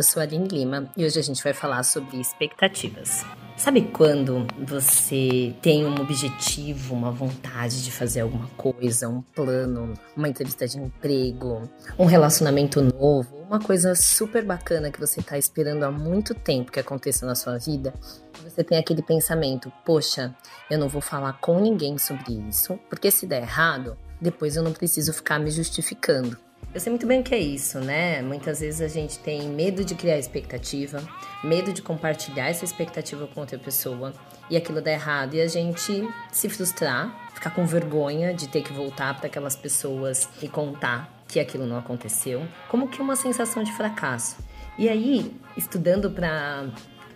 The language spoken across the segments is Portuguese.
Eu sou a Aline Lima e hoje a gente vai falar sobre expectativas. Sabe quando você tem um objetivo, uma vontade de fazer alguma coisa, um plano, uma entrevista de emprego, um relacionamento novo, uma coisa super bacana que você está esperando há muito tempo que aconteça na sua vida? Você tem aquele pensamento: poxa, eu não vou falar com ninguém sobre isso, porque se der errado, depois eu não preciso ficar me justificando. Eu sei muito bem o que é isso, né? Muitas vezes a gente tem medo de criar expectativa, medo de compartilhar essa expectativa com outra pessoa e aquilo dá errado e a gente se frustrar, ficar com vergonha de ter que voltar para aquelas pessoas e contar que aquilo não aconteceu, como que uma sensação de fracasso. E aí, estudando para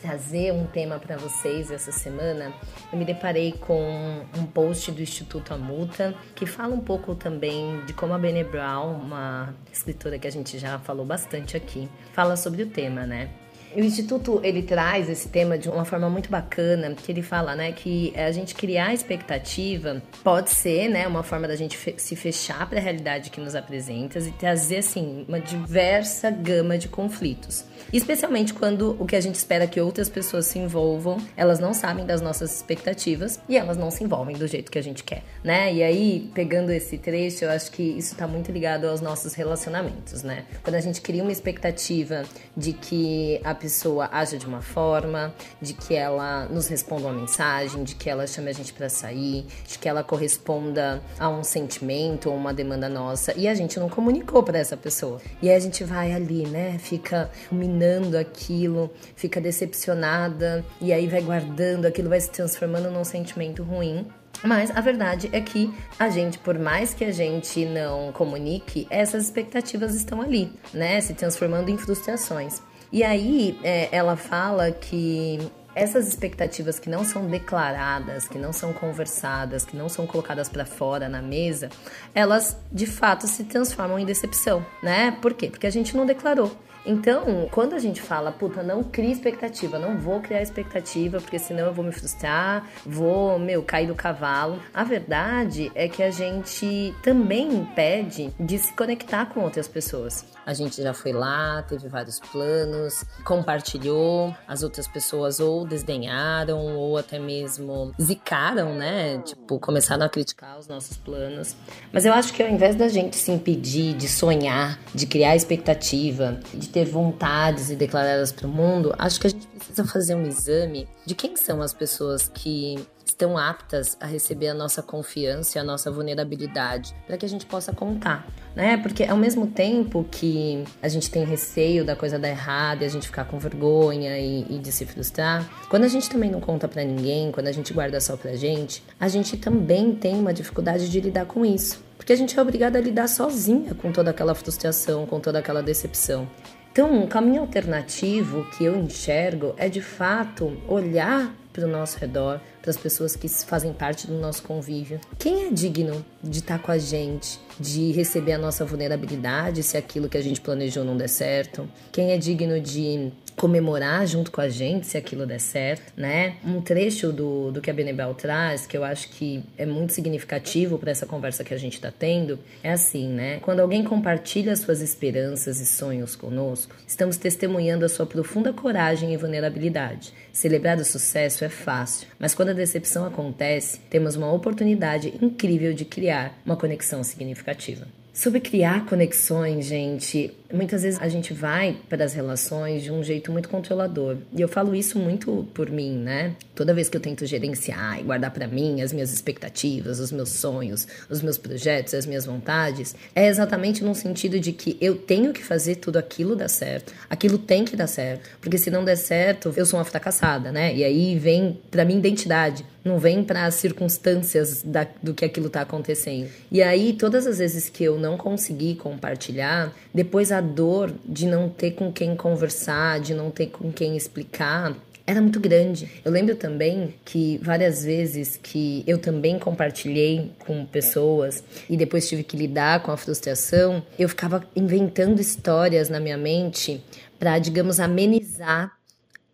trazer um tema para vocês essa semana, eu me deparei com um post do Instituto Amuta que fala um pouco também de como a Bene Brown, uma escritora que a gente já falou bastante aqui, fala sobre o tema, né? O Instituto ele traz esse tema de uma forma muito bacana, que ele fala, né, que a gente criar expectativa pode ser, né, uma forma da gente fe se fechar para a realidade que nos apresenta e trazer assim uma diversa gama de conflitos. Especialmente quando o que a gente espera que outras pessoas se envolvam, elas não sabem das nossas expectativas e elas não se envolvem do jeito que a gente quer, né? E aí, pegando esse trecho, eu acho que isso está muito ligado aos nossos relacionamentos, né? Quando a gente cria uma expectativa de que a pessoa haja de uma forma, de que ela nos responda uma mensagem, de que ela chame a gente para sair, de que ela corresponda a um sentimento ou uma demanda nossa e a gente não comunicou para essa pessoa. E aí a gente vai ali, né? Fica ruminando aquilo, fica decepcionada e aí vai guardando, aquilo vai se transformando num sentimento ruim. Mas a verdade é que a gente, por mais que a gente não comunique, essas expectativas estão ali, né? Se transformando em frustrações. E aí é, ela fala que essas expectativas que não são declaradas, que não são conversadas, que não são colocadas para fora na mesa, elas de fato se transformam em decepção, né? Por quê? Porque a gente não declarou. Então, quando a gente fala, puta, não cria expectativa, não vou criar expectativa, porque senão eu vou me frustrar, vou, meu, cair do cavalo. A verdade é que a gente também impede de se conectar com outras pessoas. A gente já foi lá, teve vários planos, compartilhou, as outras pessoas ou desdenharam ou até mesmo zicaram, né? Tipo, começaram a criticar os nossos planos. Mas eu acho que ao invés da gente se impedir de sonhar, de criar expectativa, de ter vontades e declaradas para o mundo, acho que a gente precisa fazer um exame de quem são as pessoas que estão aptas a receber a nossa confiança e a nossa vulnerabilidade, para que a gente possa contar, né? Porque ao mesmo tempo que a gente tem receio da coisa dar errado e a gente ficar com vergonha e, e de se frustrar, quando a gente também não conta para ninguém, quando a gente guarda só pra gente, a gente também tem uma dificuldade de lidar com isso. Porque a gente é obrigada a lidar sozinha com toda aquela frustração, com toda aquela decepção. Então, um caminho alternativo que eu enxergo é de fato olhar para o nosso redor, para as pessoas que fazem parte do nosso convívio. Quem é digno de estar com a gente, de receber a nossa vulnerabilidade se aquilo que a gente planejou não der certo? Quem é digno de comemorar junto com a gente se aquilo der certo, né? Um trecho do, do que a Benebel traz, que eu acho que é muito significativo para essa conversa que a gente está tendo, é assim, né? Quando alguém compartilha suas esperanças e sonhos conosco, estamos testemunhando a sua profunda coragem e vulnerabilidade. Celebrar o sucesso é fácil, mas quando a decepção acontece, temos uma oportunidade incrível de criar uma conexão significativa. Sobre criar conexões, gente, muitas vezes a gente vai para as relações de um jeito muito controlador. E eu falo isso muito por mim, né? Toda vez que eu tento gerenciar e guardar para mim as minhas expectativas, os meus sonhos, os meus projetos, as minhas vontades, é exatamente no sentido de que eu tenho que fazer tudo aquilo dar certo. Aquilo tem que dar certo, porque se não der certo, eu sou uma fracassada, né? E aí vem para minha identidade não vem para as circunstâncias da, do que aquilo está acontecendo. E aí, todas as vezes que eu não consegui compartilhar, depois a dor de não ter com quem conversar, de não ter com quem explicar, era muito grande. Eu lembro também que várias vezes que eu também compartilhei com pessoas e depois tive que lidar com a frustração, eu ficava inventando histórias na minha mente para, digamos, amenizar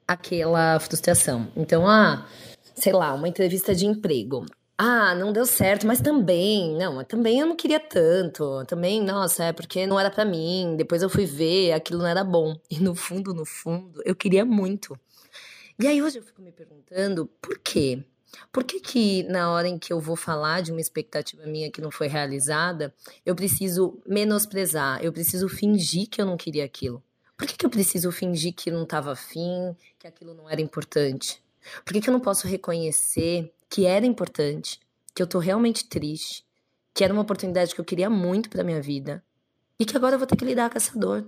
aquela frustração. Então, ah, sei lá, uma entrevista de emprego. Ah, não deu certo, mas também, não, também eu não queria tanto. Também, nossa, é porque não era para mim. Depois eu fui ver, aquilo não era bom. E no fundo, no fundo, eu queria muito. E aí hoje eu fico me perguntando por quê? Por que, que na hora em que eu vou falar de uma expectativa minha que não foi realizada, eu preciso menosprezar, eu preciso fingir que eu não queria aquilo? Por que, que eu preciso fingir que não estava afim, que aquilo não era importante? Por que, que eu não posso reconhecer que era importante, que eu tô realmente triste, que era uma oportunidade que eu queria muito para minha vida e que agora eu vou ter que lidar com essa dor?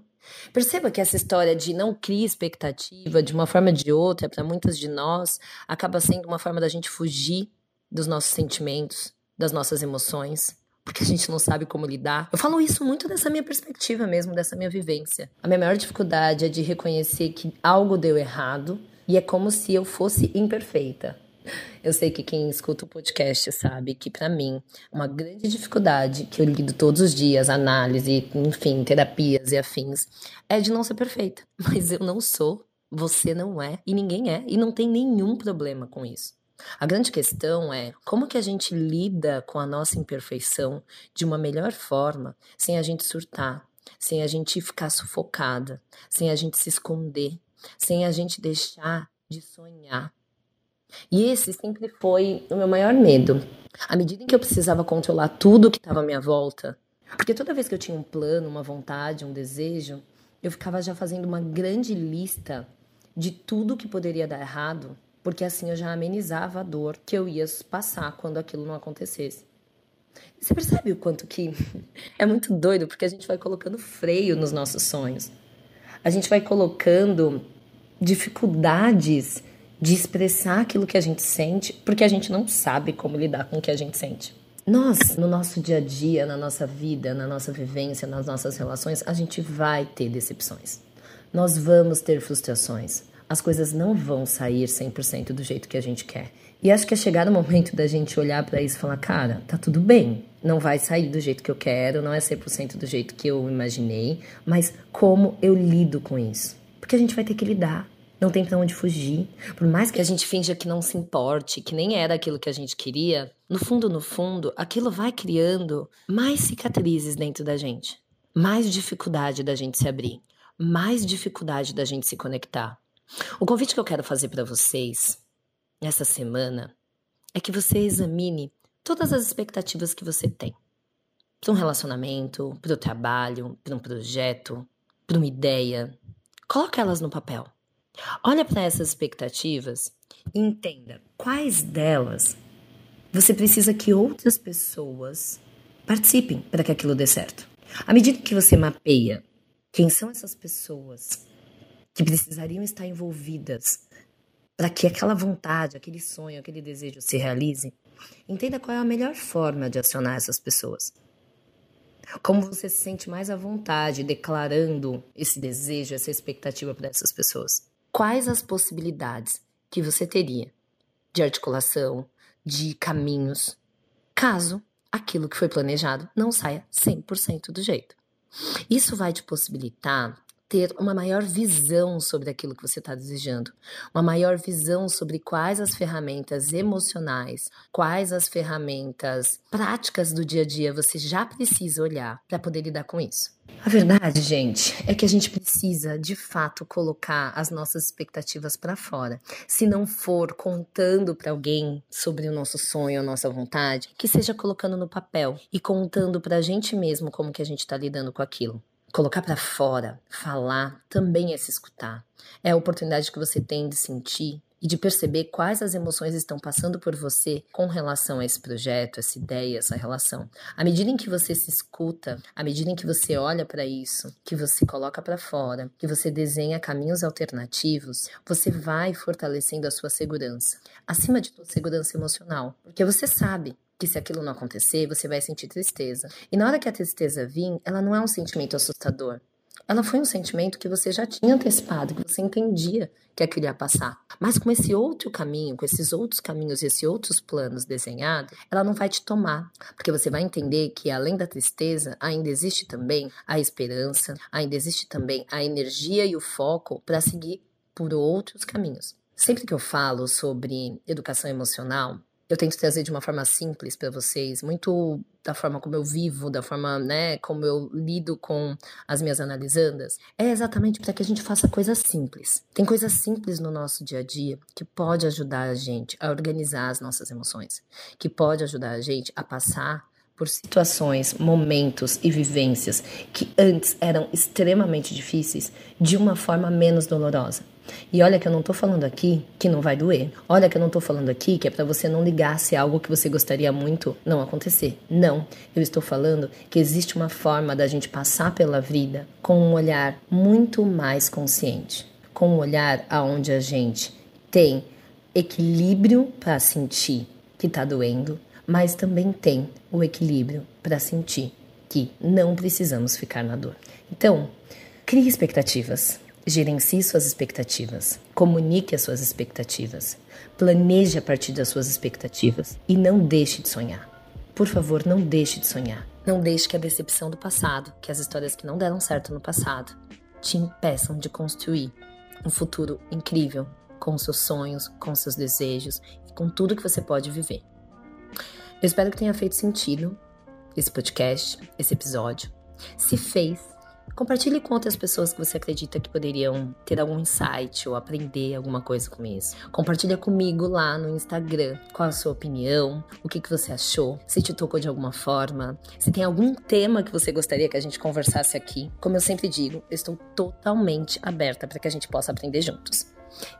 Perceba que essa história de não criar expectativa de uma forma ou de outra, para muitas de nós, acaba sendo uma forma da gente fugir dos nossos sentimentos, das nossas emoções, porque a gente não sabe como lidar. Eu falo isso muito dessa minha perspectiva mesmo, dessa minha vivência. A minha maior dificuldade é de reconhecer que algo deu errado e é como se eu fosse imperfeita. Eu sei que quem escuta o podcast sabe que, para mim, uma grande dificuldade que eu lido todos os dias, análise, enfim, terapias e afins, é de não ser perfeita. Mas eu não sou, você não é, e ninguém é, e não tem nenhum problema com isso. A grande questão é como que a gente lida com a nossa imperfeição de uma melhor forma, sem a gente surtar, sem a gente ficar sufocada, sem a gente se esconder, sem a gente deixar de sonhar e esse sempre foi o meu maior medo. À medida em que eu precisava controlar tudo que estava à minha volta, porque toda vez que eu tinha um plano, uma vontade, um desejo, eu ficava já fazendo uma grande lista de tudo que poderia dar errado, porque assim eu já amenizava a dor que eu ia passar quando aquilo não acontecesse. Você percebe o quanto que é muito doido, porque a gente vai colocando freio nos nossos sonhos. A gente vai colocando dificuldades de expressar aquilo que a gente sente, porque a gente não sabe como lidar com o que a gente sente. Nós, no nosso dia a dia, na nossa vida, na nossa vivência, nas nossas relações, a gente vai ter decepções. Nós vamos ter frustrações. As coisas não vão sair 100% do jeito que a gente quer. E acho que é chegado o momento da gente olhar para isso e falar: cara, tá tudo bem. Não vai sair do jeito que eu quero, não é 100% do jeito que eu imaginei, mas como eu lido com isso? Porque a gente vai ter que lidar não tem para onde fugir. Por mais que a gente finja que não se importe, que nem era aquilo que a gente queria, no fundo, no fundo, aquilo vai criando mais cicatrizes dentro da gente, mais dificuldade da gente se abrir, mais dificuldade da gente se conectar. O convite que eu quero fazer para vocês nessa semana é que você examine todas as expectativas que você tem para um relacionamento, para o trabalho, para um projeto, para uma ideia. Coloque elas no papel. Olha para essas expectativas e entenda quais delas você precisa que outras pessoas participem para que aquilo dê certo. À medida que você mapeia quem são essas pessoas que precisariam estar envolvidas para que aquela vontade, aquele sonho, aquele desejo se realize, entenda qual é a melhor forma de acionar essas pessoas. Como você se sente mais à vontade declarando esse desejo, essa expectativa para essas pessoas quais as possibilidades que você teria de articulação, de caminhos, caso aquilo que foi planejado não saia 100% do jeito. Isso vai te possibilitar ter uma maior visão sobre aquilo que você está desejando, uma maior visão sobre quais as ferramentas emocionais, quais as ferramentas práticas do dia a dia você já precisa olhar para poder lidar com isso. A verdade, gente, é que a gente precisa de fato colocar as nossas expectativas para fora. Se não for contando para alguém sobre o nosso sonho, a nossa vontade, que seja colocando no papel e contando para a gente mesmo como que a gente está lidando com aquilo. Colocar para fora, falar, também é se escutar. É a oportunidade que você tem de sentir e de perceber quais as emoções estão passando por você com relação a esse projeto, essa ideia, essa relação. À medida em que você se escuta, à medida em que você olha para isso, que você coloca para fora, que você desenha caminhos alternativos, você vai fortalecendo a sua segurança. Acima de tudo, segurança emocional, porque você sabe que se aquilo não acontecer, você vai sentir tristeza. E na hora que a tristeza vir, ela não é um sentimento assustador. ela foi um sentimento que você já tinha antecipado, que você entendia que aquilo ia passar. Mas com esse outro caminho, com esses outros caminhos e esses outros planos desenhados, ela não vai te tomar. Porque você vai entender que além da tristeza, ainda existe também a esperança, ainda existe também a energia e o foco para seguir por outros caminhos. Sempre que eu falo sobre educação emocional, eu tento trazer de uma forma simples para vocês, muito da forma como eu vivo, da forma, né, como eu lido com as minhas analisandas, é exatamente para que a gente faça coisas simples. Tem coisas simples no nosso dia a dia que pode ajudar a gente a organizar as nossas emoções, que pode ajudar a gente a passar por situações, momentos e vivências que antes eram extremamente difíceis de uma forma menos dolorosa. E olha que eu não tô falando aqui que não vai doer. Olha que eu não tô falando aqui que é para você não ligar se algo que você gostaria muito não acontecer. Não, eu estou falando que existe uma forma da gente passar pela vida com um olhar muito mais consciente, com um olhar aonde a gente tem equilíbrio para sentir que tá doendo, mas também tem o equilíbrio para sentir que não precisamos ficar na dor. Então, crie expectativas. Gerencie suas expectativas, comunique as suas expectativas, planeje a partir das suas expectativas e não deixe de sonhar. Por favor, não deixe de sonhar. Não deixe que a decepção do passado, que as histórias que não deram certo no passado, te impeçam de construir um futuro incrível com seus sonhos, com seus desejos e com tudo que você pode viver. Eu espero que tenha feito sentido esse podcast, esse episódio. Se fez, Compartilhe com outras pessoas que você acredita que poderiam ter algum insight ou aprender alguma coisa com isso. Compartilha comigo lá no Instagram qual a sua opinião, o que, que você achou, se te tocou de alguma forma, se tem algum tema que você gostaria que a gente conversasse aqui. Como eu sempre digo, eu estou totalmente aberta para que a gente possa aprender juntos.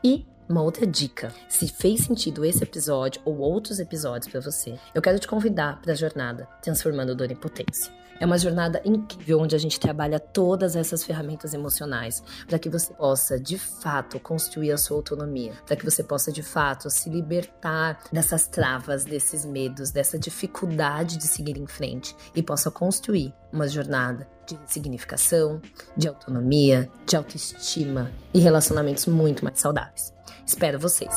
E uma outra dica: se fez sentido esse episódio ou outros episódios para você, eu quero te convidar para a jornada Transformando Dor em Potência. É uma jornada incrível onde a gente trabalha todas essas ferramentas emocionais para que você possa de fato construir a sua autonomia, para que você possa de fato se libertar dessas travas, desses medos, dessa dificuldade de seguir em frente e possa construir uma jornada de significação, de autonomia, de autoestima e relacionamentos muito mais saudáveis. Espero vocês!